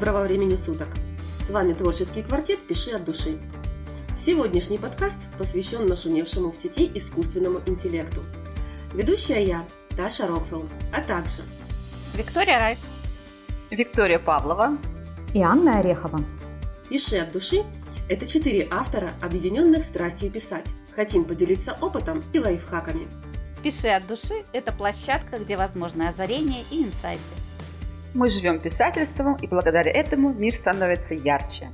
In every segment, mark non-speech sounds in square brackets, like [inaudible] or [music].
доброго времени суток! С вами творческий квартет «Пиши от души». Сегодняшний подкаст посвящен нашумевшему в сети искусственному интеллекту. Ведущая я, Таша Рокфелл, а также Виктория Райт, Виктория Павлова и Анна Орехова. «Пиши от души» – это четыре автора, объединенных страстью писать. Хотим поделиться опытом и лайфхаками. «Пиши от души» – это площадка, где возможны озарения и инсайты. Мы живем писательством, и благодаря этому мир становится ярче.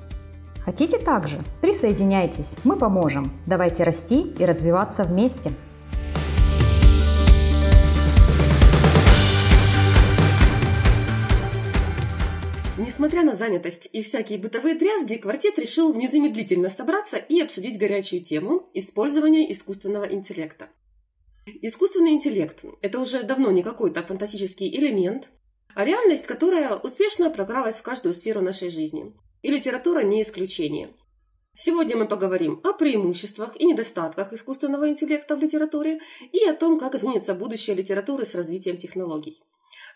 Хотите также? Присоединяйтесь, мы поможем. Давайте расти и развиваться вместе. Несмотря на занятость и всякие бытовые дрязги, квартет решил незамедлительно собраться и обсудить горячую тему использования искусственного интеллекта. Искусственный интеллект – это уже давно не какой-то фантастический элемент, а реальность, которая успешно прокралась в каждую сферу нашей жизни. И литература не исключение. Сегодня мы поговорим о преимуществах и недостатках искусственного интеллекта в литературе и о том, как изменится будущее литературы с развитием технологий.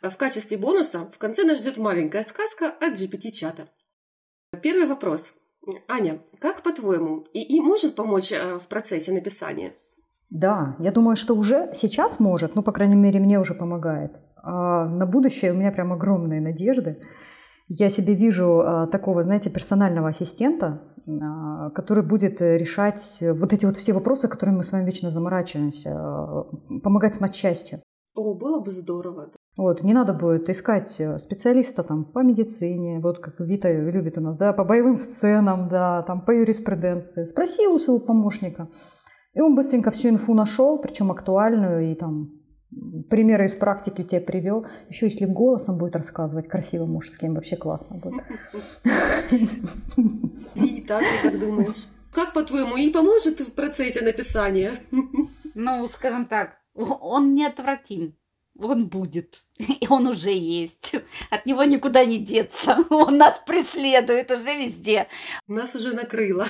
В качестве бонуса в конце нас ждет маленькая сказка от GPT-чата. Первый вопрос. Аня, как по-твоему, ИИ может помочь э, в процессе написания? Да, я думаю, что уже сейчас может, ну, по крайней мере, мне уже помогает. А на будущее у меня прям огромные надежды. Я себе вижу а, такого, знаете, персонального ассистента, а, который будет решать вот эти вот все вопросы, которыми мы с вами вечно заморачиваемся, а, помогать с матчастью. О, было бы здорово. Вот, не надо будет искать э, специалиста там по медицине, вот как Вита любит у нас, да, по боевым сценам, да, там по юриспруденции. Спросил у своего помощника, и он быстренько всю инфу нашел, причем актуальную, и там примеры из практики тебе привел. Еще если голосом будет рассказывать, красивым мужским, вообще классно будет. Вита, ты как думаешь? Как, по-твоему, и поможет в процессе написания? Ну, скажем так, он неотвратим. Он будет. И он уже есть. От него никуда не деться. Он нас преследует уже везде. Нас уже накрыло.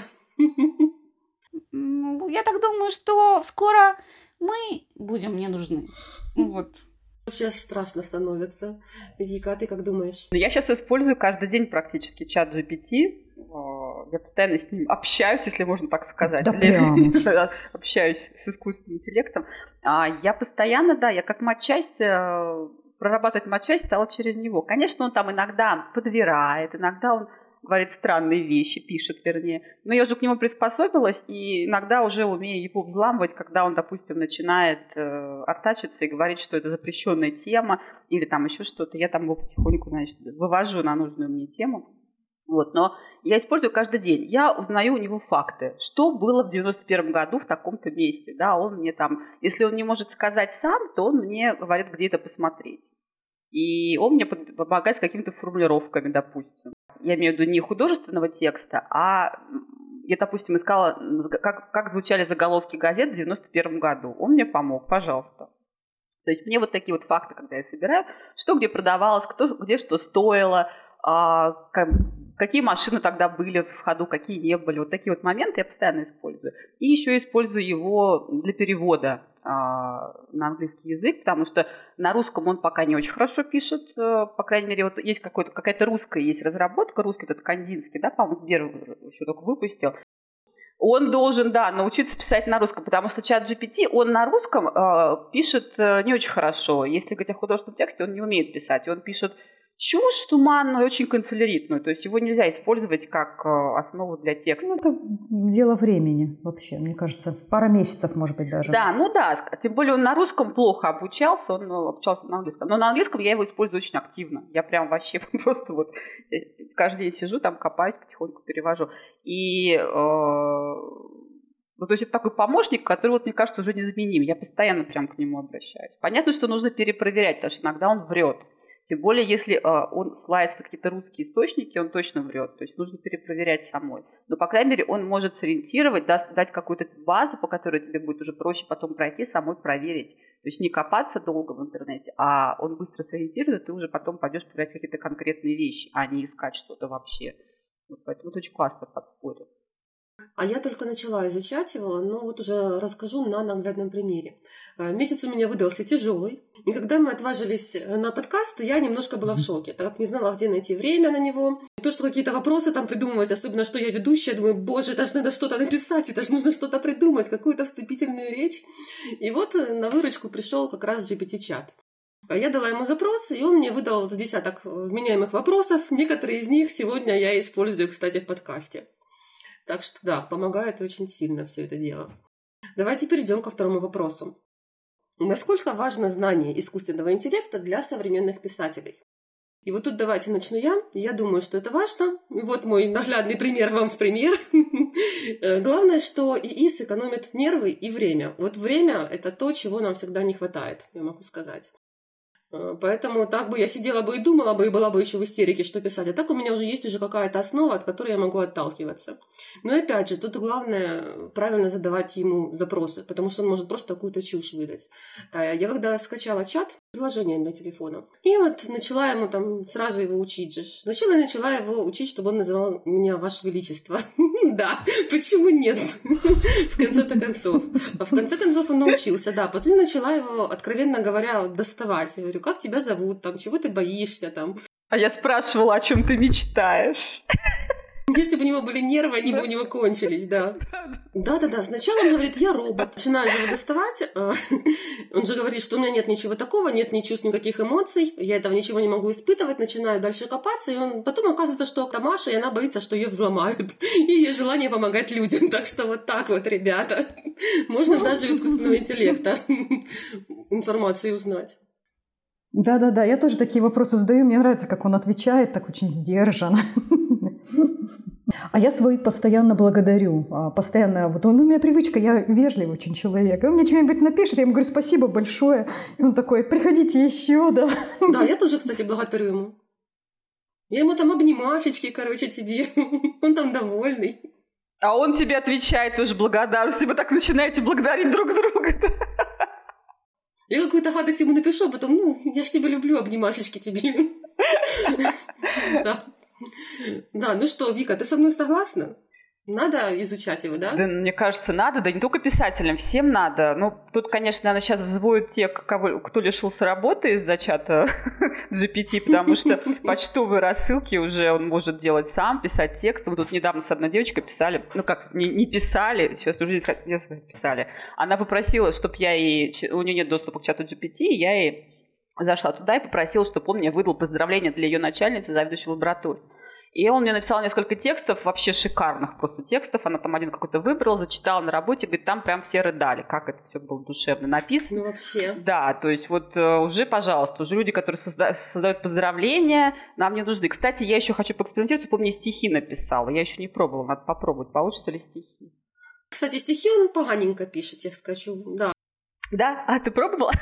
Ну, я так думаю, что скоро мы будем не нужны. Вот. Сейчас страшно становится. Вика, а ты как думаешь? Я сейчас использую каждый день практически чат GPT. Я постоянно с ним общаюсь, если можно так сказать. Да [laughs] прям. [laughs] общаюсь с искусственным интеллектом. А я постоянно, да, я как матчасть э, прорабатывать матчасть стала через него. Конечно, он там иногда подбирает, иногда он говорит странные вещи, пишет, вернее. Но я уже к нему приспособилась, и иногда уже умею его взламывать, когда он, допустим, начинает э, артачиться и говорить, что это запрещенная тема, или там еще что-то. Я там его потихоньку, значит, вывожу на нужную мне тему. Вот, но я использую каждый день. Я узнаю у него факты. Что было в 91 году в таком-то месте. Да, он мне там, если он не может сказать сам, то он мне говорит, где это посмотреть. И он мне помогает с какими-то формулировками, допустим. Я имею в виду не художественного текста, а я, допустим, искала, как, как звучали заголовки газет в 91 году. Он мне помог, пожалуйста. То есть мне вот такие вот факты, когда я собираю, что где продавалось, кто, где что стоило, а, как, какие машины тогда были в ходу, какие не были. Вот такие вот моменты я постоянно использую. И еще использую его для перевода на английский язык, потому что на русском он пока не очень хорошо пишет. Э, по крайней мере, вот есть какая-то русская есть разработка, русский этот Кандинский, да, по-моему, Сбер еще только выпустил. Он должен, да, научиться писать на русском, потому что чат GPT, он на русском э, пишет э, не очень хорошо. Если говорить о художественном тексте, он не умеет писать. Он пишет чушь туманную, очень канцеляритную. То есть его нельзя использовать как э, основу для текста. Ну, это дело времени вообще, мне кажется. Пара месяцев, может быть, даже. Да, ну да. Тем более он на русском плохо обучался, он э, обучался на английском. Но на английском я его использую очень активно. Я прям вообще [laughs] просто вот э, каждый день сижу, там копаюсь, потихоньку перевожу. И ну, то есть это такой помощник, который, вот, мне кажется, уже незаменим. Я постоянно прям к нему обращаюсь. Понятно, что нужно перепроверять, потому что иногда он врет. Тем более, если э, он ссылается на какие-то русские источники, он точно врет. То есть нужно перепроверять самой. Но, по крайней мере, он может сориентировать, даст, дать какую-то базу, по которой тебе будет уже проще потом пройти, самой проверить. То есть не копаться долго в интернете, а он быстро сориентирует, и ты уже потом пойдешь проверять какие-то конкретные вещи, а не искать что-то вообще. Вот поэтому это очень классно подспорье. А я только начала изучать его, но вот уже расскажу на наглядном примере. Э, месяц у меня выдался тяжелый, и когда мы отважились на подкаст, я немножко была в шоке, так как не знала, где найти время на него. То, что какие-то вопросы там придумывать, особенно что я ведущая, думаю, боже, это же надо что-то написать, это же нужно что-то придумать, какую-то вступительную речь. И вот э, на выручку пришел как раз GPT-чат. Я дала ему запрос, и он мне выдал с десяток вменяемых вопросов. Некоторые из них сегодня я использую, кстати, в подкасте. Так что да, помогает очень сильно все это дело. Давайте перейдем ко второму вопросу. Насколько важно знание искусственного интеллекта для современных писателей? И вот тут давайте начну я. Я думаю, что это важно. Вот мой наглядный пример вам в пример. [laughs] Э, главное, что ИИ сэкономит нервы и время. Вот время – это то, чего нам всегда не хватает, я могу сказать. Э, поэтому так бы я сидела бы и думала бы, и была бы еще в истерике, что писать. А так у меня уже есть уже какая-то основа, от которой я могу отталкиваться. Но опять же, тут главное правильно задавать ему запросы, потому что он может просто какую-то чушь выдать. Э, я когда скачала чат, приложение для телефона, и вот начала ему там сразу его учить же. Сначала я начала его учить, чтобы он называл меня Ваше Величество. [laughs] Да, почему нет? [laughs] В конце-то концов. А в конце концов он научился, да. Потом начала его, откровенно говоря, доставать. Я говорю, как тебя зовут, там, чего ты боишься, там. А я спрашивала, о чем ты мечтаешь. [laughs] Если бы у него были нервы, они бы у него кончились, да. Да-да-да, сначала он говорит, я робот. Начинаю его доставать. А, [laughs] он же говорит, что у меня нет ничего такого, нет ни чувств, никаких эмоций. Я этого ничего не могу испытывать. Начинаю дальше копаться. И он потом оказывается, что это Маша, и она боится, что ее взломают. [laughs] И ее желание помогать людям. Так что вот так вот, ребята. Можно даже искусственного интеллекта [laughs] информацию узнать. Да-да-да, я тоже такие вопросы задаю. Мне нравится, как он отвечает, так очень сдержанно. А я свой постоянно благодарю. А, постоянно, вот он, у меня привычка, я вежливый очень человек. Он мне что-нибудь напишет, я ему говорю спасибо большое. И он такой, приходите еще, [laughs] да. Да, я тоже, кстати, благодарю ему. Я ему там обнимашечки, короче, тебе. [laughs] Он там довольный. А он тебе отвечает тоже благодарностью. Вы так начинаете благодарить друг друга. Я какую-то гадость ему напишу, а потом, ну, я ж тебя люблю, обнимашечки тебе. [laughs] Да. Да, ну что, Вика, ты со мной согласна? Надо изучать его, да? Да, мне кажется, надо, да не только писателям, всем надо. Ну, тут, конечно, она сейчас взводит те, кого, кто лишился работы из-за чата [laughs] GPT, потому что [laughs] почтовые рассылки уже он может делать сам, писать текст. Мы тут недавно с одной девочкой писали, ну как, не, не писали, сейчас уже писали. Она попросила, чтобы я ей, у нее нет доступа к чату GPT, я ей зашла туда и попросила, чтобы он мне выдал поздравления для ее начальницы, заведующей лабораторией. И он мне написал несколько текстов, вообще шикарных просто текстов. Она там один какой-то выбрала, зачитала на работе, говорит, там прям все рыдали, как это все было душевно написано. Ну вообще. Да, то есть вот э, уже, пожалуйста, уже люди, которые созда- создают поздравления, нам не нужны. Кстати, я еще хочу поэкспериментировать, мне стихи написал. Я еще не пробовала, надо попробовать, получится ли стихи. Кстати, стихи он поганенько пишет, я скажу, да. Да? А ты пробовала?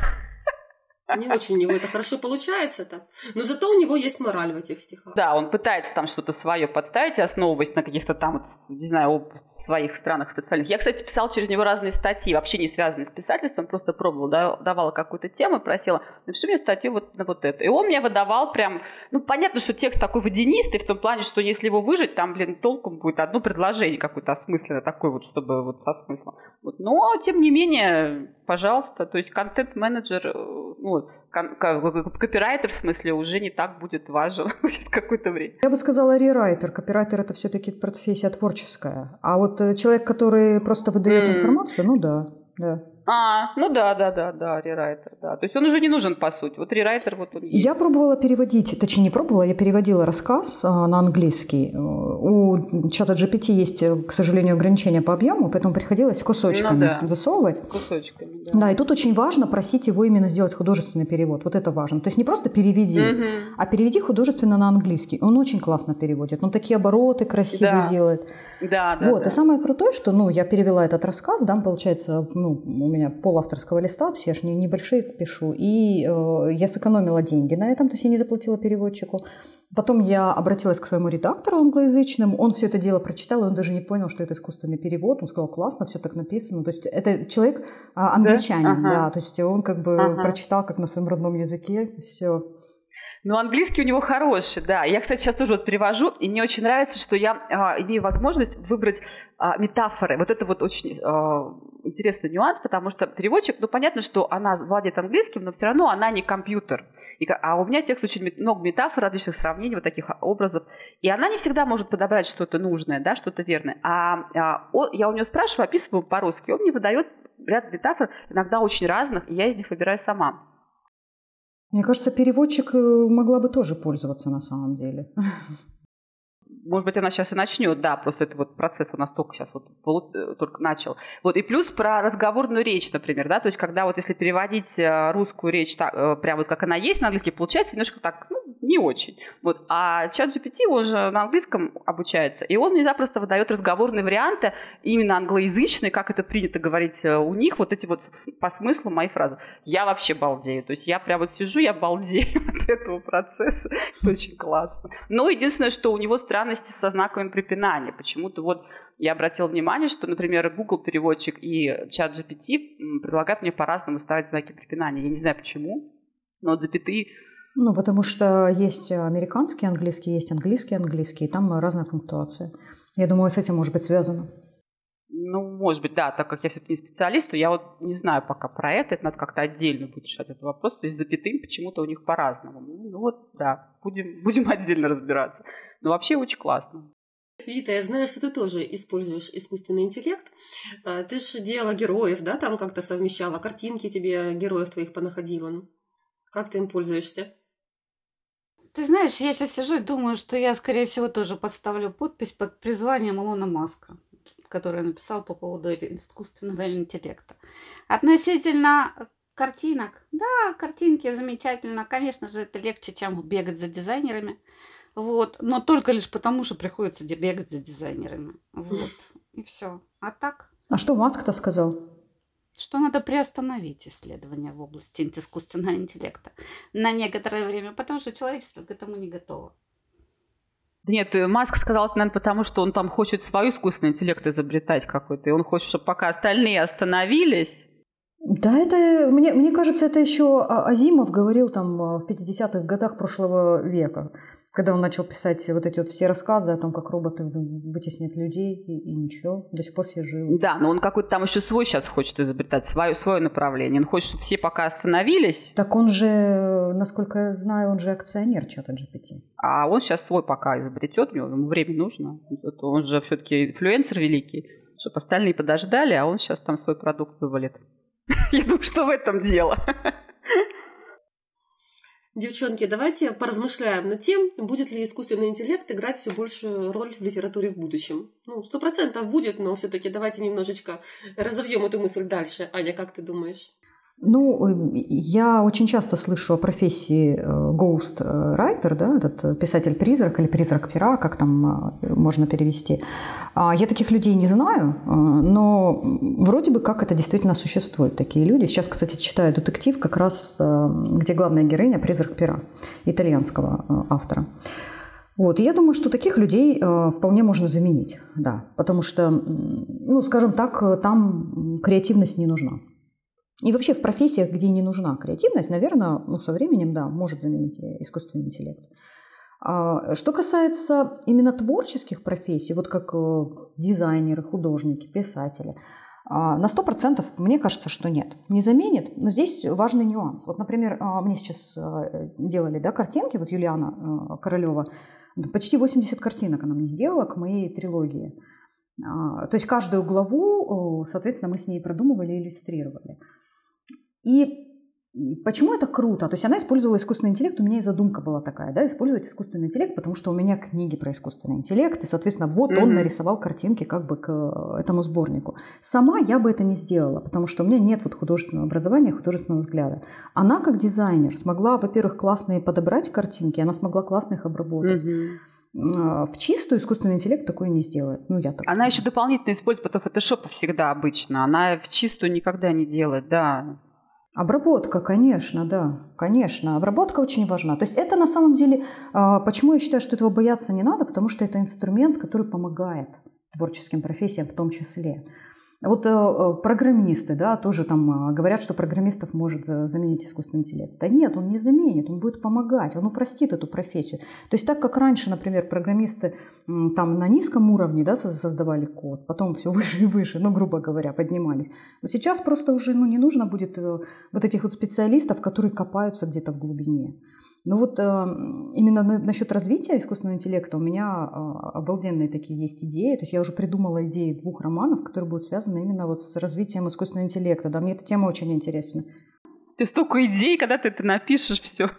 Не очень у него это хорошо получается там. Но зато у него есть мораль в этих стихах. Да, он пытается там что-то свое подставить, основываясь на каких-то там, не знаю, своих странах специальных. Я, кстати, писала через него разные статьи, вообще не связанные с писательством, просто пробовала, давала какую-то тему, просила, напиши мне статью вот на вот это. И он мне выдавал прям, ну, понятно, что текст такой водянистый, в том плане, что если его выжить, там, блин, толком будет одно предложение какое-то осмысленное, такое вот, чтобы вот со смыслом. Вот. Но, тем не менее, пожалуйста, то есть контент-менеджер, ну, копирайтер, в смысле, уже не так будет важен [laughs] через какое-то время. Я бы сказала рерайтер. Копирайтер – это все-таки профессия творческая. А вот э, человек, который просто выдает mm. информацию, ну да, да. А, ну да, да, да, да, рерайтер, да. То есть он уже не нужен, по сути. Вот рерайтер вот он есть. Я пробовала переводить, точнее не пробовала, я переводила рассказ а, на английский. У чата GPT есть, к сожалению, ограничения по объему, поэтому приходилось кусочками ну, да. засовывать. Кусочками, да. Да, и тут очень важно просить его именно сделать художественный перевод. Вот это важно. То есть не просто переведи, угу. а переведи художественно на английский. Он очень классно переводит. Он такие обороты красивые да. делает. Да, да. Вот, да. и самое крутое, что, ну, я перевела этот рассказ, да, получается, ну, у меня меня пол авторского листа, все же небольшие пишу, и э, я сэкономила деньги на этом, то есть я не заплатила переводчику. Потом я обратилась к своему редактору англоязычному, он все это дело прочитал, и он даже не понял, что это искусственный перевод. Он сказал, классно, все так написано. То есть это человек а, англичанин, да? Ага. да, то есть он как бы ага. прочитал как на своем родном языке, все. Ну, английский у него хороший, да. Я, кстати, сейчас тоже вот перевожу, и мне очень нравится, что я а, имею возможность выбрать а, метафоры. Вот это вот очень а, интересный нюанс, потому что переводчик, ну, понятно, что она владеет английским, но все равно она не компьютер. И, а у меня текст очень много метафор, различных сравнений, вот таких образов. И она не всегда может подобрать что-то нужное, да, что-то верное. А, а он, я у нее спрашиваю, описываю по-русски, он мне выдает ряд метафор, иногда очень разных, и я из них выбираю сама. Мне кажется, переводчик э, могла бы тоже пользоваться на самом деле. [laughs] может быть, она сейчас и начнет, да, просто это вот процесс у нас только сейчас вот э, только начал. Вот, и плюс про разговорную речь, например, да, то есть когда вот если переводить э, русскую речь так, э, прям вот как она есть на английский, получается немножко так, ну, не очень. Вот, а чат GPT, он же на английском обучается, и он мне запросто выдает разговорные варианты, именно англоязычные, как это принято говорить у них, вот эти вот по смыслу мои фразы. Я вообще балдею, то есть я прям вот сижу, я балдею [laughs] от этого процесса, это очень классно. Но единственное, что у него странность части со знаками препинания. Почему-то вот я обратила внимание, что, например, Google переводчик и чат GPT предлагают мне по-разному ставить знаки препинания. Я не знаю почему, но вот запятые ну, потому что есть американский английский, есть английский английский, и там разная пунктуация. Я думаю, с этим может быть связано. Ну, может быть, да, так как я все-таки не специалист, то я вот не знаю пока про это, это надо как-то отдельно будет решать этот вопрос, то есть запятым почему-то у них по-разному. Ну вот, да, будем, [laughs] будем отдельно разбираться. Но вообще очень классно. Вита, я знаю, что ты тоже используешь искусственный интеллект. А, ты же делала героев, да, там как-то совмещала, картинки тебе героев твоих понаходила. Как ты им пользуешься? Ты знаешь, я сейчас сижу и думаю, что я, скорее всего, тоже поставлю подпись под призванием Илона Маска, который написал по поводу искусственного интеллекта. Относительно картинок, да, картинки замечательно. Конечно же, это легче, чем бегать за дизайнерами. Вот. Но только лишь потому, что приходится бегать за дизайнерами. Вот. И все. А так? А что Маск-то сказал? Что надо приостановить исследования в области искусственного интеллекта на некоторое время, потому что человечество к этому не готово. Нет, э, Маск сказал это, наверное, потому что он там хочет свой искусственный интеллект изобретать какой-то. И он хочет, чтобы пока остальные остановились, да, это, мне, мне кажется, это еще Азимов говорил там в 50-х годах прошлого века когда он начал писать вот эти вот все рассказы о том, как роботы вытеснят людей, и, и ничего, до сих пор все живы. Да, но он какой-то там еще свой сейчас хочет изобретать, свое, свое направление. Он хочет, чтобы все пока остановились. Так он же, насколько я знаю, он же акционер чата GPT. А он сейчас свой пока изобретет, ему время нужно. Он же все-таки инфлюенсер великий, чтобы остальные подождали, а он сейчас там свой продукт вывалит. [laughs] Я думаю, что в этом дело. [laughs] Девчонки, давайте поразмышляем над тем, будет ли искусственный интеллект играть все большую роль в литературе в будущем. Ну, сто процентов будет, но все-таки давайте немножечко разовьем эту мысль дальше. Аня, как ты думаешь? Ну, я очень часто слышу о профессии э, ghost writer, да, этот писатель-призрак или призрак пера, как там э, можно перевести. А, я таких людей не знаю, э, но вроде бы как это действительно существует, такие люди. Сейчас, кстати, читаю детектив как раз, где главная героиня – призрак пера, итальянского автора. Вот, и я думаю, что таких людей э, вполне можно заменить, да, потому что, ну, скажем так, там креативность не нужна. И вообще в профессиях, где не нужна креативность, наверное, ну, со временем, да, может заменить искусственный интеллект. А, что касается именно творческих профессий, вот как э, дизайнеры, художники, писатели, а, на 100% мне кажется, что нет. Не заменит, но здесь важный нюанс. Вот, например, а, мне сейчас э, делали да, картинки, вот Юлиана э, Королева, почти 80 картинок она мне сделала к моей трилогии. То есть каждую главу, соответственно, мы с ней продумывали и иллюстрировали. И Почему это круто? То есть она использовала искусственный интеллект, у меня и задумка была такая, да, использовать искусственный интеллект, потому что у меня книги про искусственный интеллект, и, соответственно, вот mm-hmm. он нарисовал картинки как бы к э, этому сборнику. Сама я бы это не сделала, потому что у меня нет вот художественного образования, художественного взгляда. Она как дизайнер смогла, во-первых, классные подобрать картинки, она смогла классно их обработать. Mm-hmm. В чистую искусственный интеллект такое не сделает. Ну, я так. Она еще дополнительно использует потом фотошопа всегда обычно. Она в чистую никогда не делает, да. Обработка, конечно, да, конечно. Обработка очень важна. То есть это на самом деле, а, почему я считаю, что этого бояться не надо, потому что это инструмент, который помогает творческим профессиям в том числе. Вот э, э, программисты, да, тоже там э, говорят, что программистов может заменить искусственный интеллект. Да нет, он не заменит, он будет помогать, он упростит эту профессию. То есть так как раньше, например, программисты там на низком уровне, да, со- создавали код, потом все [laughs] выше и выше, ну, грубо говоря, поднимались. Вот сейчас просто уже, ну, не нужно будет вот этих вот специалистов, которые копаются где-то в глубине. Ну вот э, именно на- насчет развития искусственного интеллекта у меня э, обалденные такие есть идеи. То есть я уже придумала идеи двух романов, которые будут связаны именно вот с развитием искусственного интеллекта. Да, мне эта тема очень интересна. Ты столько идей, когда ты это напишешь, все. [laughs]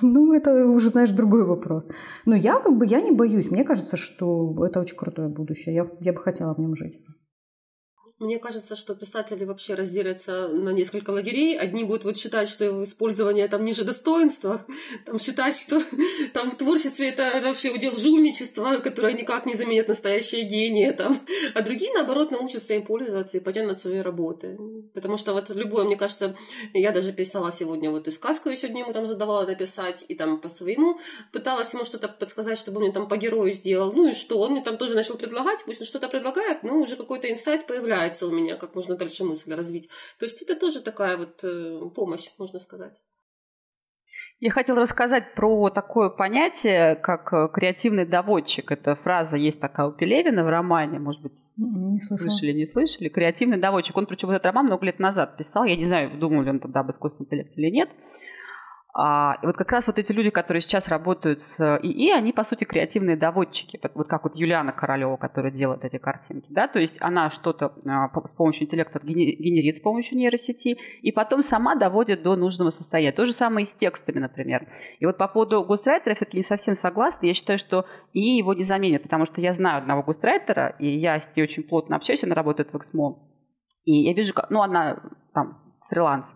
Ну, это уже, знаешь, другой вопрос. Но я как бы, я не боюсь. Мне кажется, что это очень крутое будущее. Я, я бы хотела в нем жить. Мне кажется, что писатели вообще разделятся на несколько лагерей. Одни будут вот считать, что его использование там ниже достоинства, [laughs] там считать, что [laughs] там в творчестве это вообще удел жульничества, которое никак не заменит настоящее гение, там. а другие, наоборот, научатся им пользоваться и потянут свои работы. Потому что вот любое, мне кажется, я даже писала сегодня вот и сказку я сегодня ему там задавала написать, и там по своему пыталась ему что-то подсказать, чтобы он мне там по герою сделал. Ну и что? Он мне там тоже начал предлагать, пусть он что-то предлагает, но уже какой-то инсайт появляется у меня, как можно дальше мысль развить. То есть это тоже такая вот э, помощь, можно сказать. Я хотела рассказать про такое понятие, как э, креативный доводчик. Эта фраза есть такая у Пелевина в романе, может быть, Не слышала. слышали, не слышали. Креативный доводчик. Он, причем, этот роман много лет назад писал. Я не знаю, думал ли он тогда об искусственном интеллекте или нет. А, и вот как раз вот эти люди, которые сейчас работают с ИИ, они, по сути, креативные доводчики. Вот- как вот Юлиана Королева, которая делает эти картинки. Да? То есть она что-то а, с помощью интеллекта гене- генерит с помощью нейросети, и потом сама доводит до нужного состояния. То же самое и с текстами, например. И вот по поводу гострайтера я все-таки не совсем согласна. Я считаю, что ИИ его не заменит, потому что я знаю одного гострайтера, и я с ней очень плотно общаюсь, она работает в Эксмо. И я вижу, как, ну, она там фриланс.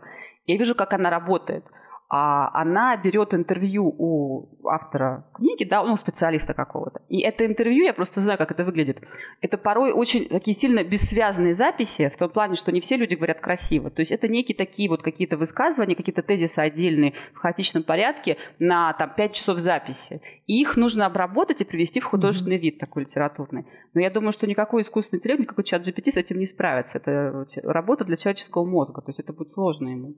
Я вижу, как она работает. А она берет интервью у автора книги, да, ну, специалиста какого-то. И это интервью, я просто знаю, как это выглядит. Это порой очень такие сильно бессвязные записи, в том плане, что не все люди говорят красиво. То есть это некие такие вот какие-то высказывания, какие-то тезисы отдельные в хаотичном порядке на там 5 часов записи. И их нужно обработать и привести в художественный вид такой литературный. Но я думаю, что никакой искусственный интеллект, никакой чат GPT с этим не справится. Это работа для человеческого мозга, то есть это будет сложно ему.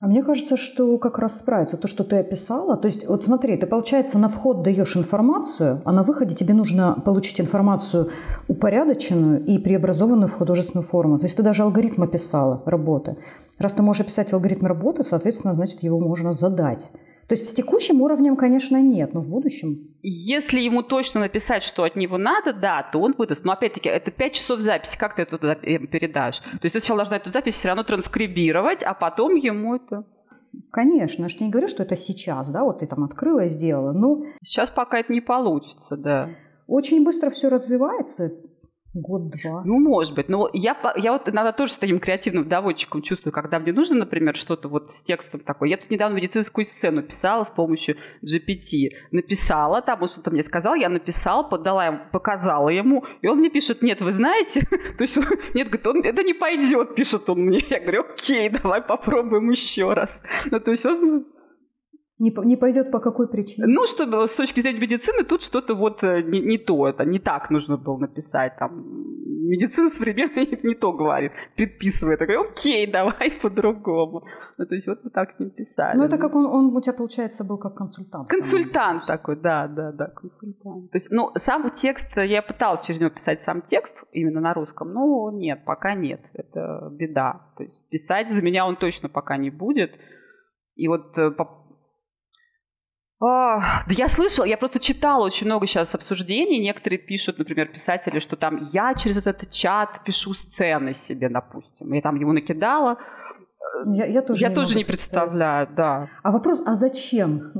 А мне кажется, что как раз справится то, что ты описала. То есть, вот смотри, ты, получается, на вход даешь информацию, а на выходе тебе нужно получить информацию упорядоченную и преобразованную в художественную форму. То есть ты даже алгоритм описала работы. Раз ты можешь описать алгоритм работы, соответственно, значит, его можно задать. То есть с текущим уровнем, конечно, нет, но в будущем. Если ему точно написать, что от него надо, да, то он выдаст. Но опять-таки, это 5 часов записи, как ты это э, передашь? То есть ты сначала должна эту запись все равно транскрибировать, а потом ему это... Конечно, я же не говорю, что это сейчас, да, вот ты там открыла и сделала, но Сейчас пока это не получится, да. очень быстро все развивается, год-два. Ну, может быть. Но я, я вот иногда тоже с таким креативным доводчиком чувствую, когда мне нужно, например, что-то вот с текстом такое. Я тут недавно медицинскую сцену писала с помощью GPT. Написала, там он что-то мне сказал, я написала, подала ему, показала ему, и он мне пишет, нет, вы знаете, [laughs] то есть, нет, говорит, он, это не пойдет, пишет он мне. Я говорю, окей, давай попробуем еще раз. Ну, то есть он Не, не пойдет по какой причине? ну, чтобы с точки зрения медицины тут что-то вот э, не, не то, это не так нужно было написать. Там медицина современная [laughs] не то говорит, предписывает. Я говорю, окей, давай [laughs] по-другому. Ну, то есть вот мы так с ним писали. Ну, это как он, он у тебя, получается, был как консультант. Консультант такой, да, да, да, консультант. То есть, ну, сам текст, я пыталась через него писать сам текст именно на русском, но нет, пока нет, это беда. То есть писать за меня он точно пока не будет. И вот э, да я слышала, я просто читала очень много сейчас обсуждений. Некоторые пишут, например, писатели, что там я через этот чат пишу сцены себе, допустим. Я там ему накидала. Я, я тоже, я не тоже не представляю, да. А вопрос, а зачем?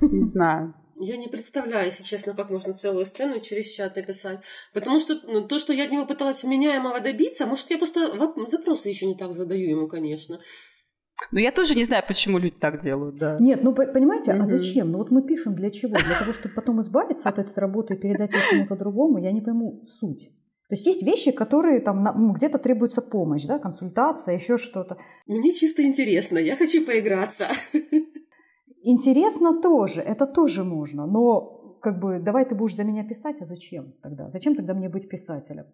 Не знаю. Я не представляю, если честно, как можно целую сцену через чат написать. Потому что ну, то, что я от него пыталась вменяемого добиться, может, я просто запросы еще не так задаю ему, конечно. Но я тоже не знаю, почему люди так делают, да. Нет, ну по- понимаете, Мгм. а зачем? Ну вот мы пишем для чего? Для того, чтобы потом избавиться от этой работы и передать ее кому-то другому, я не пойму суть. То есть есть вещи, которые там ну, где-то требуется помощь, да, консультация, еще что-то. Мне чисто интересно, я хочу поиграться. Интересно тоже, это тоже можно, но как бы давай ты будешь за меня писать, а зачем тогда? Зачем тогда мне быть писателем?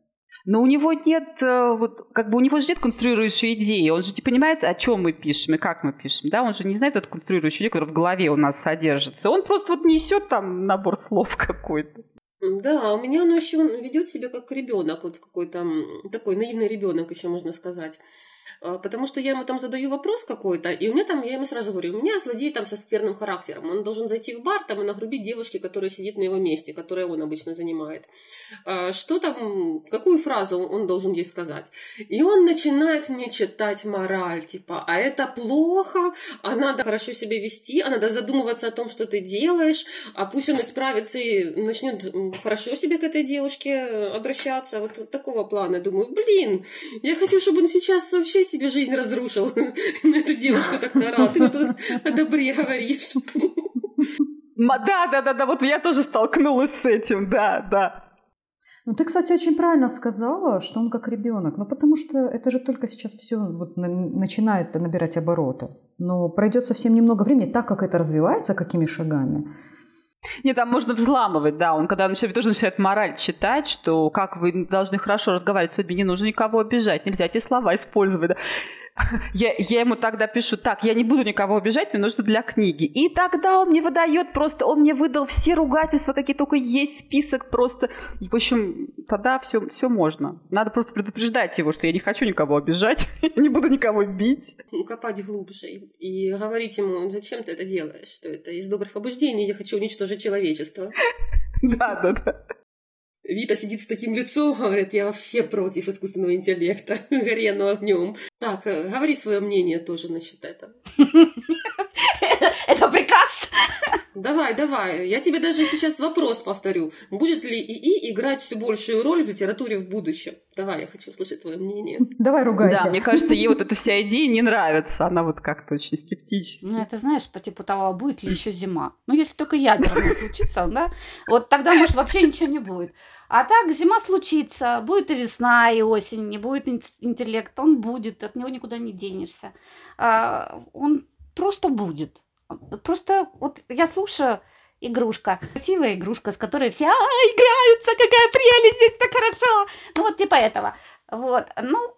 Но у него нет, э, вот, как бы у него же нет конструирующей идеи, он же не понимает, о чем мы пишем и как мы пишем, да, он же не знает эту конструирующую идею, которая в голове у нас содержится. Он просто вот несет там набор слов [laughs] какой-то. Да, у меня оно еще ведет себя как ребенок, вот какой-то такой наивный ребенок, еще можно сказать. А, потому что я ему там задаю вопрос какой-то, и у меня там, я ему сразу говорю, у меня злодей там со скверным характером, он должен зайти в бар там и нагрубить девушке, которая сидит на его месте, которое он обычно занимает. А, что там, какую фразу он должен ей сказать? И он начинает мне читать мораль, типа, а это плохо, а надо хорошо себя вести, а надо задумываться о том, что ты делаешь, а пусть он исправится и начнет хорошо себе к этой девушке обращаться, вот такого плана. Думаю, блин, я хочу, чтобы он сейчас вообще себе жизнь разрушил. [laughs] На эту девушку так нарал. Ты тут о добре говоришь. Да, да, да, да, вот я тоже столкнулась с этим, да, да. Ну, ты, кстати, очень правильно сказала, что он как ребенок. Ну, потому что это же только сейчас все вот начинает набирать обороты. Но пройдет совсем немного времени, так как это развивается, какими шагами. Не, там можно взламывать, да. Он когда начинает, тоже начинает мораль читать, что как вы должны хорошо разговаривать с людьми, не нужно никого обижать, нельзя эти слова использовать. Да. [laughs] Я, я ему тогда пишу, так, я не буду никого обижать, мне нужно для книги. И тогда он мне выдает просто, он мне выдал все ругательства, какие только есть, список просто. И, в общем, тогда все, все можно. Надо просто предупреждать его, что я не хочу никого обижать, [laughs] не буду никого бить. Копать глубже и говорить ему, зачем ты это делаешь, что это из добрых побуждений, я хочу уничтожить человечество. [laughs] Да, да, да. Вита сидит с таким лицом, говорит, я вообще против искусственного интеллекта, [laughs] горенного огнем. Так, э, говори свое мнение тоже насчет этого. [laughs] Это приказ. Давай, давай. Я тебе даже сейчас вопрос повторю. Будет ли ИИ играть все большую роль в литературе в будущем? Давай, я хочу услышать твое мнение. Давай ругайся. Да, мне кажется, ей вот эта вся идея не нравится. Она вот как-то очень скептически. Ну, это знаешь, по типу того, а будет ли еще зима? Ну, если только ядерная случится, да? Вот тогда, может, вообще ничего не будет. А так зима случится, будет и весна, и осень, не будет интеллект, он будет, от него никуда не денешься. А, он просто будет. Просто вот я слушаю игрушка, красивая игрушка, с которой все а, играются, какая прелесть, здесь так хорошо. Ну вот типа этого. Вот, ну,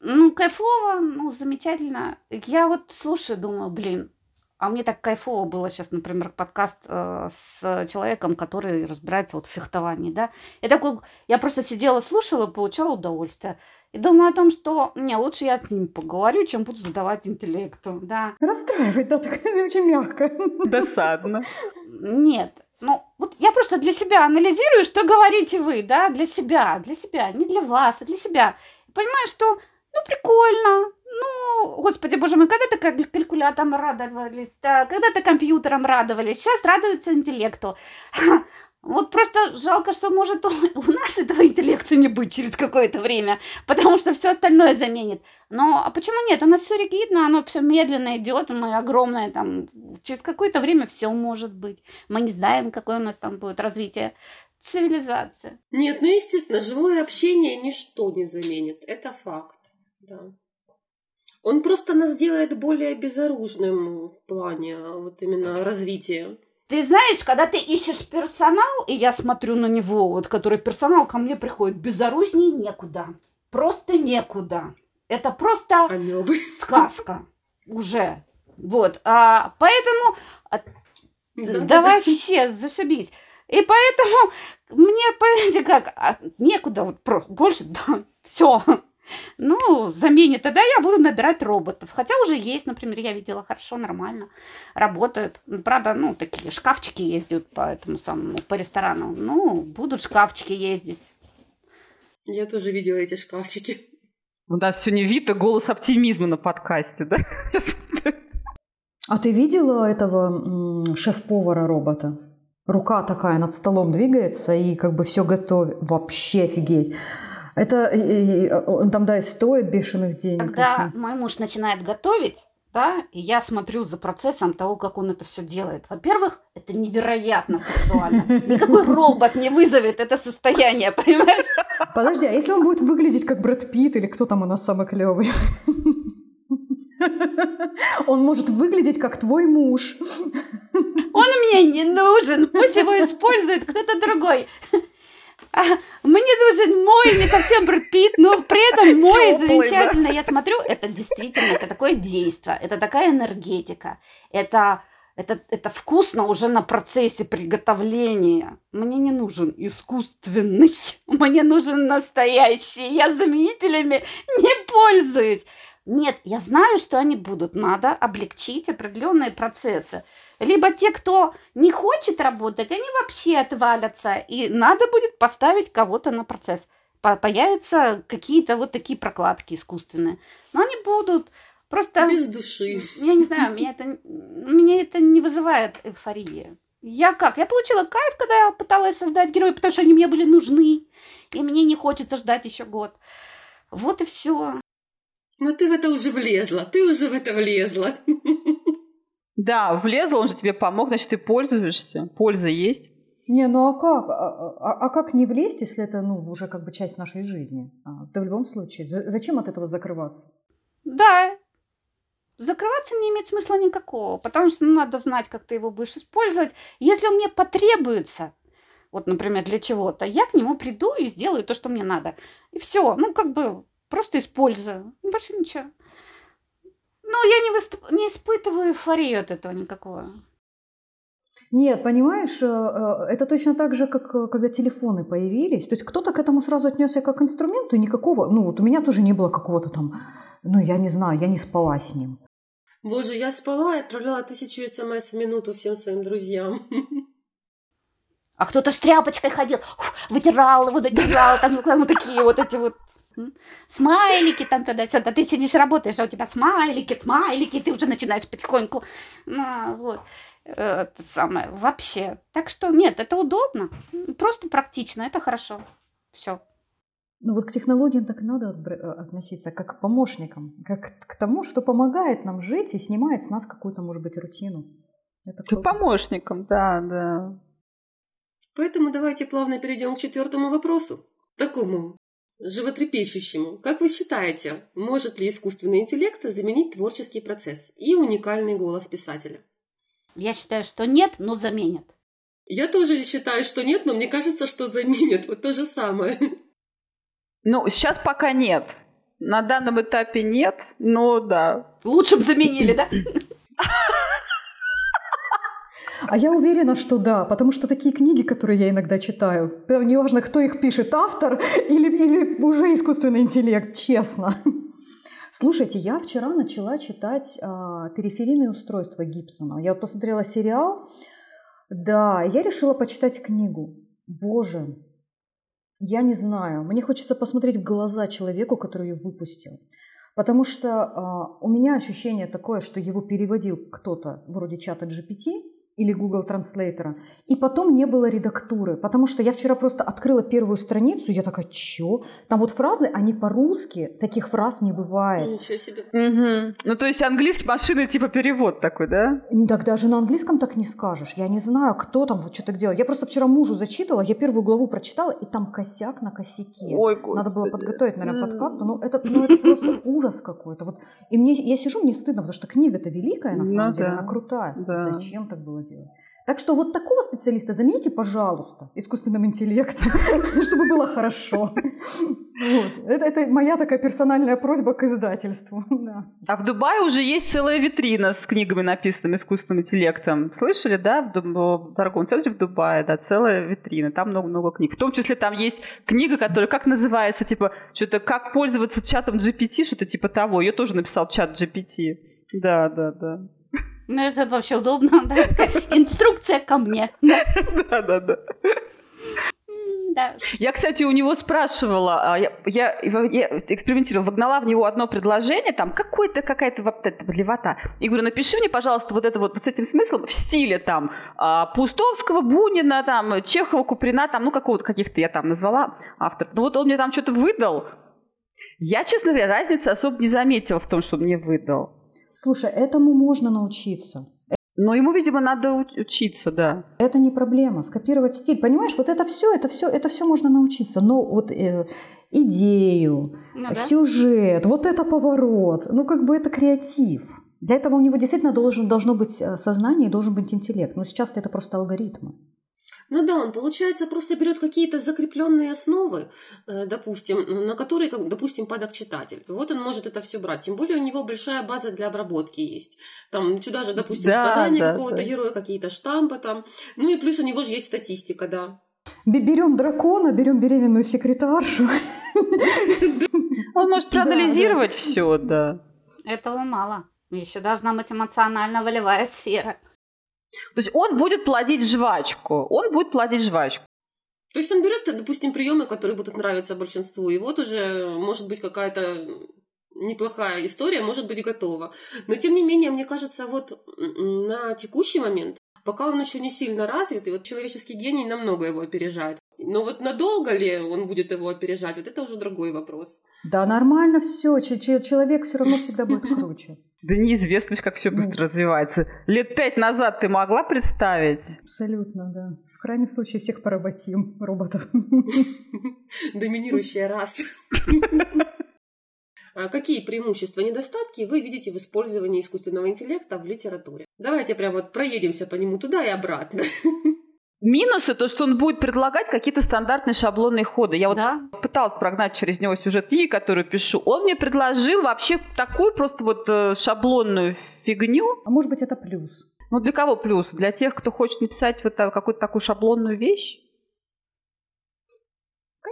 ну, кайфово, ну, замечательно. Я вот слушаю, думаю, блин, а мне так кайфово было сейчас, например, подкаст э, с человеком, который разбирается вот в фехтовании, да. Я такой, я просто сидела, слушала, получала удовольствие. И думаю о том, что не, лучше я с ним поговорю, чем буду задавать интеллекту, да. Расстраивает, да, такая [laughs] очень мягко. Досадно. Нет, ну, вот я просто для себя анализирую, что говорите вы, да, для себя, для себя, не для вас, а для себя. Понимаю, что, ну, прикольно, ну, господи, боже мой, когда-то калькулятором радовались, когда-то компьютером радовались, сейчас радуются интеллекту. [laughs] Вот просто жалко, что может у, [laughs] нас этого интеллекта не быть через какое-то время, потому что все остальное заменит. Но а почему нет? У нас все ригидно, оно все медленно идет, мы огромное там. Через какое-то время все может быть. Мы не знаем, какое у нас там будет развитие цивилизации. Нет, ну естественно, живое общение ничто не заменит. Это факт. Да. Он просто нас делает более безоружным в плане вот именно развития. Ты знаешь, когда ты ищешь персонал, и я смотрю на него, вот который персонал ко мне приходит, безоружнее некуда. Просто некуда. Это просто Амебы. сказка уже. Вот. А, поэтому да, да, да вообще зашибись. И поэтому мне, понимаете, как, а, некуда, вот просто больше, да, все. Ну, заменит. Тогда я буду набирать роботов. Хотя уже есть, например, я видела хорошо, нормально. Работают. Правда, ну, такие шкафчики ездят по этому самому, по ресторану. Ну, будут шкафчики ездить. Я тоже видела эти шкафчики. У нас сегодня Вита голос оптимизма на подкасте, да? А ты видела этого шеф-повара робота? Рука такая над столом двигается и как бы все готовит. Вообще офигеть. Это он там, да, и стоит бешеных денег. Когда конечно. мой муж начинает готовить, да, и я смотрю за процессом того, как он это все делает. Во-первых, это невероятно сексуально. Никакой робот не вызовет это состояние, понимаешь? Подожди, а если он будет выглядеть как Брэд Питт или кто там у нас самый клевый? Он может выглядеть как твой муж. Он мне не нужен, пусть его использует кто-то другой. Мне нужен мой, не совсем Брэд Питт, но при этом [laughs] мой Тёплый, замечательно. Я смотрю, это действительно, это такое действие, это такая энергетика, это, это, это вкусно уже на процессе приготовления. Мне не нужен искусственный, [laughs] мне нужен настоящий. Я заменителями не пользуюсь. Нет, я знаю, что они будут. Надо облегчить определенные процессы. Либо те, кто не хочет работать, они вообще отвалятся. И надо будет поставить кого-то на процесс. По- Появятся какие-то вот такие прокладки искусственные. Но они будут. Просто, Без души. я не знаю, меня это, меня это не вызывает эйфории. Я как? Я получила кайф, когда я пыталась создать героя, потому что они мне были нужны. И мне не хочется ждать еще год. Вот и все. Но ты в это уже влезла, ты уже в это влезла. Да, влезла, он же тебе помог, значит, ты пользуешься. Польза есть. Не, ну а как? А, а- а как не влезть, если это ну, уже как бы часть нашей жизни? А, да в любом случае. Зачем от этого закрываться? Да, закрываться не имеет смысла никакого, потому что надо знать, как ты его будешь использовать. Если он мне потребуется, вот, например, для чего-то, я к нему приду и сделаю то, что мне надо. И все, ну, как бы просто использую. Больше ничего. Но я не, выступ- не испытываю эйфорию от этого никакого. Нет, понимаешь, э, э, это точно так же, как э, когда телефоны появились. То есть кто-то к этому сразу отнесся как к инструменту, и никакого, ну вот у меня тоже не было какого-то там, ну я не знаю, я не спала с ним. Боже, я спала и отправляла тысячу смс в минуту всем своим друзьям. А кто-то с тряпочкой ходил, вытирал его, дотирал, там, там вот такие вот эти вот смайлики там туда-сюда. Ты сидишь, работаешь, а у тебя смайлики, смайлики, ты уже начинаешь потихоньку. Ну, вот. Это самое. Вообще. Так что нет, это удобно. Просто практично, это хорошо. Все. Ну вот к технологиям так и надо э, относиться, как к помощникам, как к тому, что помогает нам жить и снимает с нас какую-то, может быть, рутину. Это К помощникам, да, да. Поэтому давайте плавно перейдем к четвертому вопросу. Такому животрепещущему. Как вы считаете, может ли искусственный интеллект заменить творческий процесс и уникальный голос писателя? Я считаю, что нет, но заменят. Я тоже считаю, что нет, но мне кажется, что заменят. Вот то же самое. Ну, сейчас пока нет. На данном этапе нет, но да. Лучше бы заменили, да? [laughs] А я уверена, что да, потому что такие книги, которые я иногда читаю, неважно, кто их пишет, автор или, или уже искусственный интеллект, честно. Слушайте, я вчера начала читать а, «Периферийные устройства» Гибсона. Я вот посмотрела сериал, да, я решила почитать книгу. Боже, я не знаю. Мне хочется посмотреть в глаза человеку, который ее выпустил. Потому что а, у меня ощущение такое, что его переводил кто-то вроде чата GPT или Google Translator, и потом не было редактуры, потому что я вчера просто открыла первую страницу, я такая, чё? Там вот фразы, они по-русски, таких фраз не бывает. Ничего себе. Мгм. Ну, то есть английский машины типа перевод такой, да? Так даже на английском так не скажешь. Я не знаю, кто там вот что-то делал. Я просто вчера мужу зачитывала, я первую главу прочитала, и там косяк на косяке. Ой, Надо было господи. подготовить, наверное, подкаст. Ну это, ну, это просто [laughs] ужас какой-то. Вот. И мне, я сижу, мне стыдно, потому что книга-то великая, на Ну самом деле, да. она крутая. Да. Зачем так было делать? Так что вот такого специалиста замените, пожалуйста, искусственным интеллектом, [laughs] чтобы было хорошо. Это, моя такая персональная просьба к издательству. [laughs] Да. А в Дубае уже есть целая витрина с книгами, написанными искусственным интеллектом. Слышали, да, в торговом центре в Дубае, да, целая витрина, там много-много книг. В том числе там есть книга, которая, как называется, типа, что-то, как пользоваться чатом GPT, что-то типа того. Ее тоже написал чат GPT. Да, да, да. Ну, это вообще удобно, [laughs] да? Инструкция ко мне. Да. Да, да, да. Я, кстати, у него спрашивала, а, я, я- я экспериментировала, вогнала в него одно предложение, там какой-то, какая-то вот эта блевота. И говорю, напиши мне, пожалуйста, вот это вот, вот с этим смыслом в стиле там а, Паустовского, Бунина, там, Чехова, Куприна, там, ну, какого-то каких-то я там назвала авторов. Ну, вот он мне там что-то выдал. Я, честно говоря, разницы особо не заметила в том, что он мне выдал. Слушай, этому можно научиться. Но ему, видимо, надо уч- учиться, да. Это не проблема, скопировать стиль. Понимаешь, вот это все, это все, это все можно научиться. Но вот э, идею, Ну да. сюжет, вот это поворот, ну как бы это креатив. Для этого у него действительно должен, должно быть э, сознание и должен быть интеллект. Но сейчас это просто алгоритмы. Ну да, он, получается, просто берет какие-то закрепленные основы, э, допустим, на которые, допустим, падок читатель. Вот он может это все брать. Тем более у него большая база для обработки есть. Там сюда же, допустим, да, страдания да, какого-то да. героя, какие-то штампы там. Ну и плюс у него же есть статистика, да. Берем дракона, берем беременную секретаршу. Он может проанализировать все, да. Этого мало. Еще должна быть эмоционально-волевая сфера. То есть он будет плодить жвачку. Он будет плодить жвачку. То есть он берет, допустим, приемы, которые будут нравиться большинству, и вот уже может быть какая-то неплохая история, может быть готова. Но тем не менее, мне кажется, вот на текущий момент, пока он еще не сильно развит, и вот человеческий гений намного его опережает. Но вот надолго ли он будет его опережать, вот это уже другой вопрос. Да, нормально все. Человек все равно всегда будет [laughs] круче. Да неизвестно, как все быстро ну. развивается. Лет пять назад ты могла представить? Абсолютно, да. В крайнем случае всех поработим, роботов. [laughs] Доминирующая раса. [laughs] А какие преимущества и недостатки вы видите в использовании искусственного интеллекта в литературе? Давайте прям вот проедемся по нему туда и обратно. Минусы то, что он будет предлагать какие-то стандартные шаблонные ходы. Я вот да. пыталась прогнать через него сюжет книги, которую пишу. Он мне предложил вообще такую просто вот э, шаблонную фигню. А может быть это плюс? Ну для кого плюс? Для тех, кто хочет написать вот какую-то такую шаблонную вещь?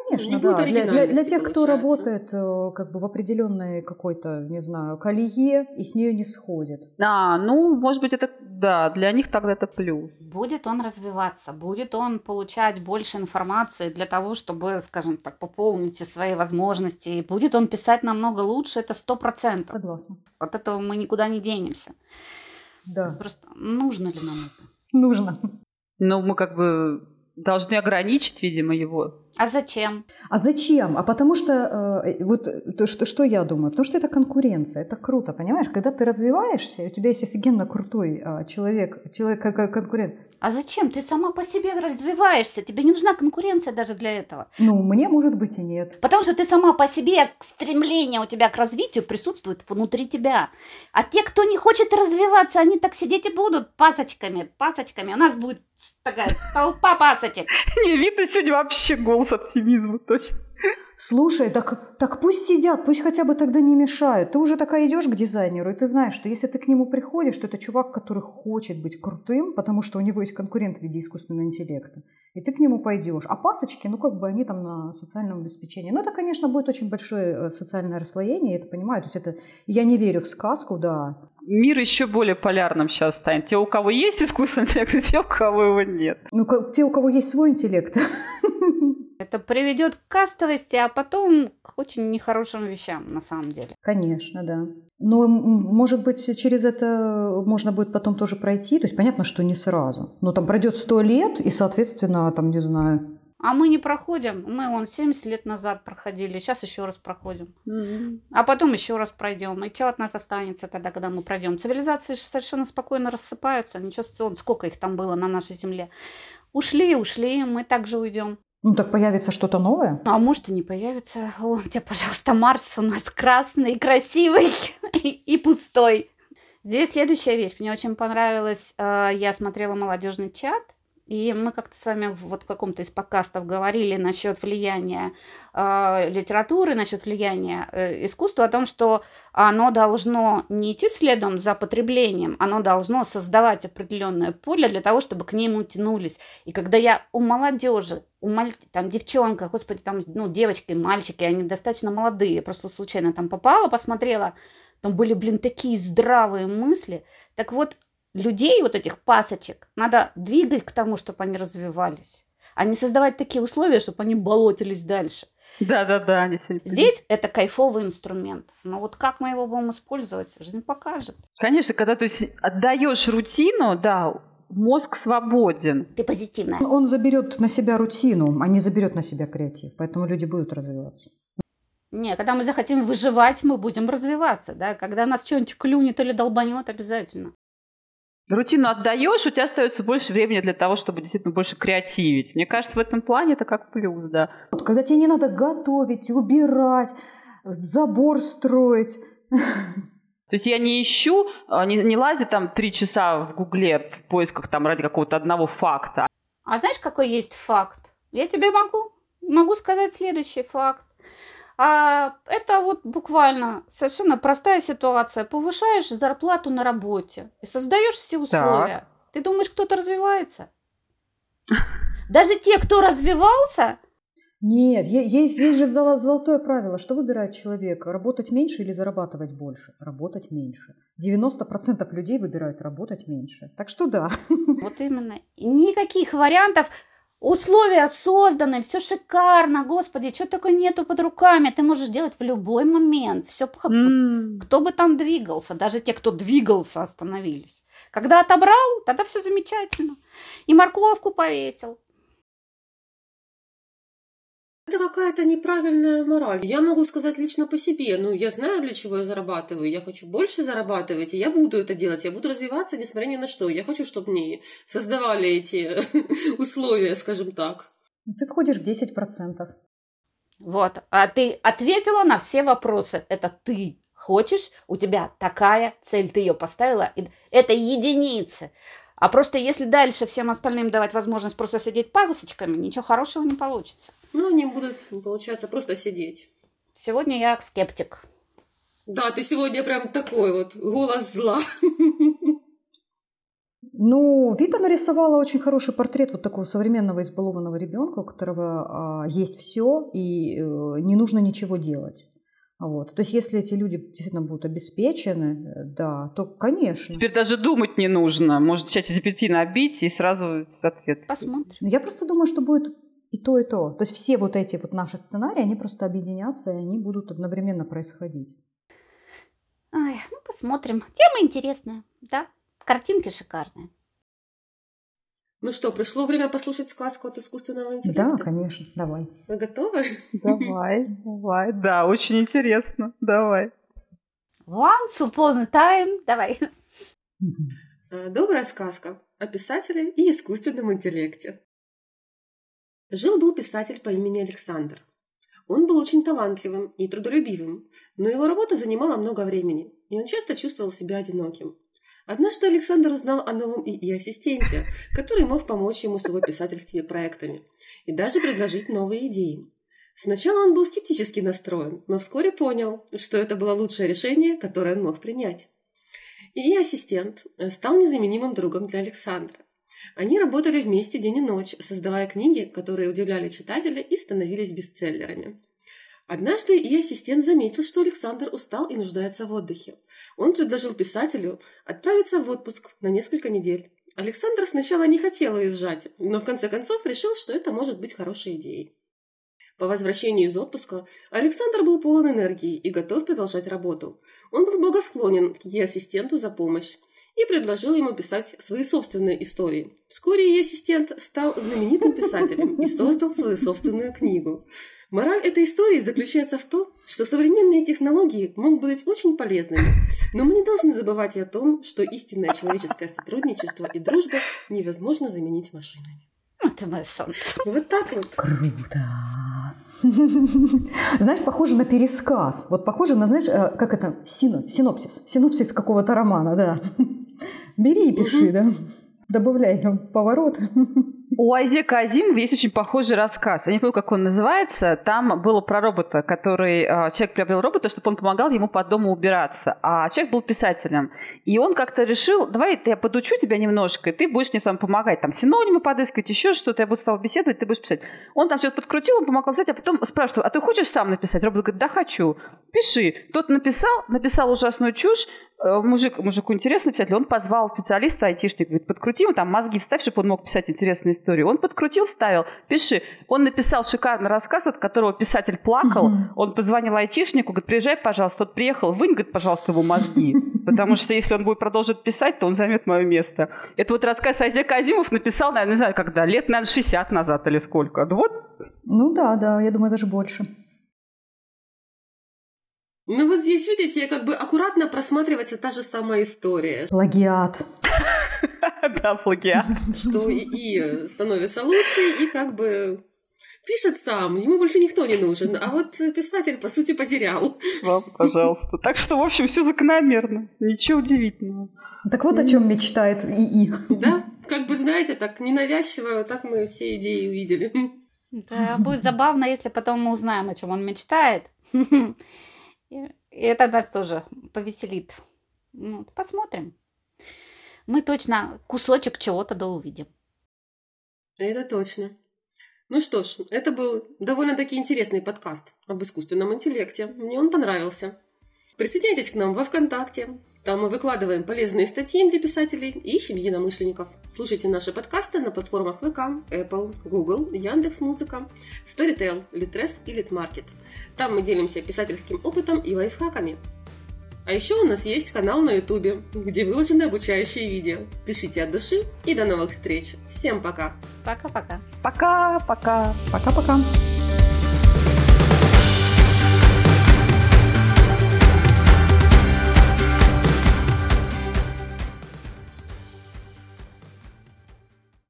Конечно, не да. Для, для, для тех, кто работает э, как бы в определенной какой-то, не знаю, колее и с нее не сходит. А, ну, может быть, это, да, для них тогда это плюс. Будет он развиваться, будет он получать больше информации для того, чтобы, скажем так, пополнить свои возможности, и будет он писать намного лучше, это сто процентов. Согласна. От этого мы никуда не денемся. Да. Просто нужно ли нам это? Нужно. Ну, мы как бы должны ограничить, видимо, его. А зачем? А зачем? А потому что, э, вот то, что, что я думаю, потому что это конкуренция, это круто, понимаешь? Когда ты развиваешься, у тебя есть офигенно крутой э, человек, человек как конкурент. А зачем? Ты сама по себе развиваешься, тебе не нужна конкуренция даже для этого. Ну, мне, может быть, и нет. Потому что ты сама по себе, стремление у тебя к развитию присутствует внутри тебя. А те, кто не хочет развиваться, они так сидеть и будут пасочками, пасочками. У нас будет такая толпа пасочек. [laughs] Не, видно сегодня вообще голос оптимизма, точно. Слушай, так, так пусть сидят, пусть хотя бы тогда не мешают. Ты уже такая идешь к дизайнеру, и ты знаешь, что если ты к нему приходишь, то это чувак, который хочет быть крутым, потому что у него есть конкурент в виде искусственного интеллекта. И ты к нему пойдешь. А пасочки, ну как бы они там на социальном обеспечении. Ну это, конечно, будет очень большое э, социальное расслоение, я это понимаю. То есть это, я не верю в сказку, да. Мир еще более полярным сейчас станет. Те, у кого есть искусственный интеллект, и те, у кого его нет. Ну, те, у кого есть свой интеллект. [laughs] Это приведет к кастовости, а потом к очень нехорошим вещам, на самом деле. Конечно, да. Но, может быть, через это можно будет потом тоже пройти. То есть понятно, что не сразу. Но там пройдет сто лет, и, соответственно, там, не знаю, а мы не проходим. Мы вон 70 лет назад проходили, сейчас еще раз проходим. Mm-hmm. А потом еще раз пройдем. И что от нас останется тогда, когда мы пройдем? Цивилизации совершенно спокойно рассыпаются. Ничего, сколько их там было на нашей земле. Ушли, ушли, мы также уйдем. Ну так появится что-то новое? А может и не появится. О, у тебя, пожалуйста, Марс у нас красный, красивый [laughs] и, и пустой. Здесь следующая вещь. Мне очень понравилось. Э, я смотрела молодежный чат, и мы как-то с вами вот в каком-то из подкастов говорили насчет влияния э, литературы, насчет влияния э, искусства, о том, что оно должно не идти следом за потреблением, оно должно создавать определенное поле для того, чтобы к нему тянулись. И когда я у молодежи, у маль... там девчонка, господи, там, ну, девочки, мальчики, они достаточно молодые, просто случайно там попала, посмотрела, там были, блин, такие здравые мысли. Так вот, людей, вот этих пасочек, надо двигать к тому, чтобы они развивались, а не создавать такие условия, чтобы они болотились дальше. Да, да, да. Здесь это кайфовый инструмент. Но вот как мы его будем использовать, жизнь покажет. Конечно, когда ты отдаешь рутину, да, мозг свободен. Ты позитивная. Он заберет на себя рутину, а не заберет на себя креатив. Поэтому люди будут развиваться. Не, когда мы захотим выживать, мы будем развиваться, да. Когда нас что-нибудь клюнет или долбанет, обязательно рутину отдаешь, у тебя остается больше времени для того, чтобы действительно больше креативить. Мне кажется, в этом плане это как плюс, да. Вот когда тебе не надо готовить, убирать, забор строить. То есть я не ищу, а, не, не лазю там три часа в Гугле в поисках там ради какого-то одного факта. А знаешь, какой есть факт? Я тебе могу, могу сказать следующий факт. А это вот буквально совершенно простая ситуация. Повышаешь зарплату на работе и создаешь все условия. Так. Ты думаешь, кто-то развивается? Даже те, кто развивался, нет, есть, есть же золотое правило. Что выбирает человек? Работать меньше или зарабатывать больше? Работать меньше. 90% людей выбирают работать меньше. Так что да. Вот именно. Никаких вариантов. Условия созданы, все шикарно, господи, что только нету под руками, ты можешь делать в любой момент, все, mm. кто бы там двигался, даже те, кто двигался, остановились. Когда отобрал, тогда все замечательно. И морковку повесил, это какая-то неправильная мораль. Я могу сказать лично по себе. Ну, я знаю, для чего я зарабатываю. Я хочу больше зарабатывать, и я буду это делать. Я буду развиваться, несмотря ни на что. Я хочу, чтобы мне создавали эти [laughs] условия, скажем так. Ну, ты входишь в 10%. Вот. А ты ответила на все вопросы. Это ты хочешь, у тебя такая цель, ты ее поставила. Это единицы. А просто если дальше всем остальным давать возможность просто сидеть палочками, ничего хорошего не получится. Ну, они будут, получается, просто сидеть. Сегодня я скептик. Да, ты сегодня прям такой вот голос зла. Ну, Вита нарисовала очень хороший портрет вот такого современного избалованного ребенка, у которого а, есть все и э, не нужно ничего делать. Вот. То есть, если эти люди действительно будут обеспечены, э, да, то, конечно. Теперь даже думать не нужно. Может, чат GPT набить и сразу ответ. Посмотрим. Я просто думаю, что будет и то, и то. То есть все вот эти вот наши сценарии, они просто объединятся, и они будут одновременно происходить. Ой, ну посмотрим. Тема интересная, да? Картинки шикарные. Ну что, пришло время послушать сказку от искусственного интеллекта? Да, конечно, давай. Вы готовы? Давай, давай, да, очень интересно, давай. Once upon a time, давай. А, добрая сказка о писателе и искусственном интеллекте. Жил-был писатель по имени Александр. Он был очень талантливым и трудолюбивым, но его работа занимала много времени, и он часто чувствовал себя одиноким. Однажды Александр узнал о новом ИИ-ассистенте, который мог помочь ему с его писательскими проектами и даже предложить новые идеи. Сначала он был скептически настроен, но вскоре понял, что это было лучшее решение, которое он мог принять. ИИ-ассистент стал незаменимым другом для Александра. Они работали вместе день и ночь, создавая книги, которые удивляли читателя и становились бестселлерами. Однажды и ассистент заметил, что Александр устал и нуждается в отдыхе. Он предложил писателю отправиться в отпуск на несколько недель. Александр сначала не хотел уезжать, но в конце концов решил, что это может быть хорошей идеей. По возвращению из отпуска Александр был полон энергии и готов продолжать работу. Он был благосклонен к ее ассистенту за помощь и предложил ему писать свои собственные истории. Вскоре ее ассистент стал знаменитым писателем и создал свою собственную книгу. Мораль этой истории заключается в том, что современные технологии могут быть очень полезными, но мы не должны забывать и о том, что истинное человеческое сотрудничество и дружба невозможно заменить машинами. Ты мое солнце. Вот так вот. Круто. Знаешь, похоже на пересказ. Вот похоже на, знаешь, э, как это, синопсис. Синопсис какого-то романа, да. Бери и пиши, да. Добавляй поворот. У Айзека Азимова есть очень похожий рассказ. Я не помню, как он называется. Там было про робота, который... А, человек приобрел робота, чтобы он помогал ему по дому убираться. А человек был писателем. И он как-то решил, давай я подучу тебя немножко, и ты будешь мне там помогать. Там синонимы подыскивать, еще что-то. Я буду с тобой беседовать, ты будешь писать. Он там что-то подкрутил, он помогал писать, а потом спрашивает, а ты хочешь сам написать? Робот говорит, да, хочу. Пиши. Тот написал, написал ужасную чушь, Э, мужик, мужику интересно писать, он позвал специалиста, айтишника, говорит, подкрути ему там мозги вставь, чтобы он мог писать интересные истории. Он подкрутил, вставил, пиши. Он написал шикарный рассказ, от которого писатель плакал. Он позвонил айтишнику, говорит, приезжай, пожалуйста. Тот приехал, вынь, говорит, пожалуйста, его мозги. Потому что если он будет продолжить писать, то он займет мое место. Это вот рассказ Азек Азимов написал, наверное, не знаю, когда, лет, наверное, 60 назад или сколько. Вот. Ну да, да, я думаю, даже больше. Ну вот здесь, видите, как бы аккуратно просматривается та же самая история. Плагиат. Да, плагиат. [laughs] Что и становится лучше, и как бы пишет сам, ему больше никто не нужен, а вот писатель, по сути, потерял. Вам, пожалуйста. Так что, в общем, все закономерно. Ничего удивительного. Так вот о чем мечтает ИИ. Да, как бы, знаете, так ненавязчиво, так мы все идеи увидели. Да, будет забавно, если потом мы узнаем, о чем он мечтает. [laughs] И это нас тоже повеселит. Ну, посмотрим. Мы точно кусочек чего-то да увидим. Это точно. Ну что ж, это был довольно-таки интересный подкаст об искусственном интеллекте. Мне он понравился. Присоединяйтесь к нам во ВКонтакте. Там мы выкладываем полезные статьи для писателей и ищем единомышленников. Слушайте наши подкасты на платформах ВК, Apple, Google, Яндекс.Музыка, Storytel, Litres и Litmarket. Там мы делимся писательским опытом и лайфхаками. А еще у нас есть канал на Ютубе, где выложены обучающие видео. Пишите от души и до новых встреч. Всем пока! Пока-пока. Пока-пока. Пока-пока.